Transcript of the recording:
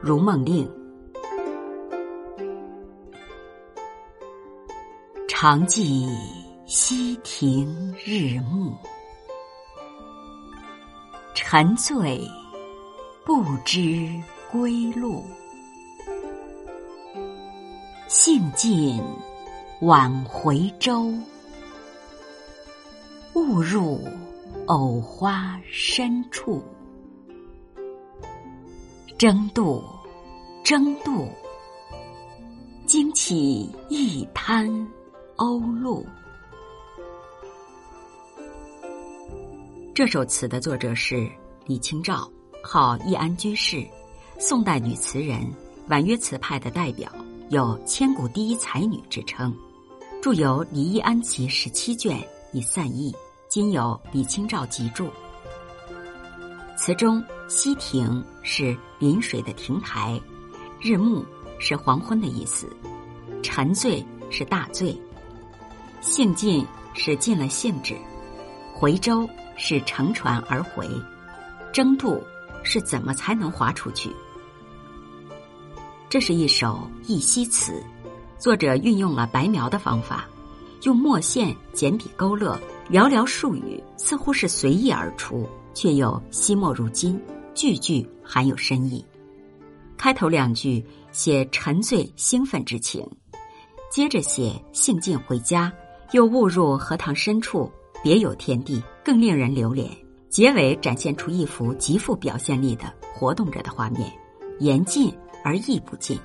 如梦令，常记溪亭日暮，沉醉不知归路。兴尽晚回舟，误入藕花深处。争渡，争渡，惊起一滩鸥鹭。这首词的作者是李清照，号易安居士，宋代女词人，婉约词派的代表。有千古第一才女之称，著有《李易安集》十七卷，以散佚。今有李清照集注。词中“溪亭”是临水的亭台，“日暮”是黄昏的意思，“沉醉”是大醉，“兴尽”是尽了兴致，“回舟”是乘船而回，“争渡”是怎么才能划出去。这是一首忆昔词，作者运用了白描的方法，用墨线简笔勾勒，寥寥数语似乎是随意而出，却又惜墨如金，句句含有深意。开头两句写沉醉兴奋之情，接着写兴尽回家，又误入荷塘深处，别有天地，更令人留恋。结尾展现出一幅极富表现力的活动着的画面，言尽。而意不尽。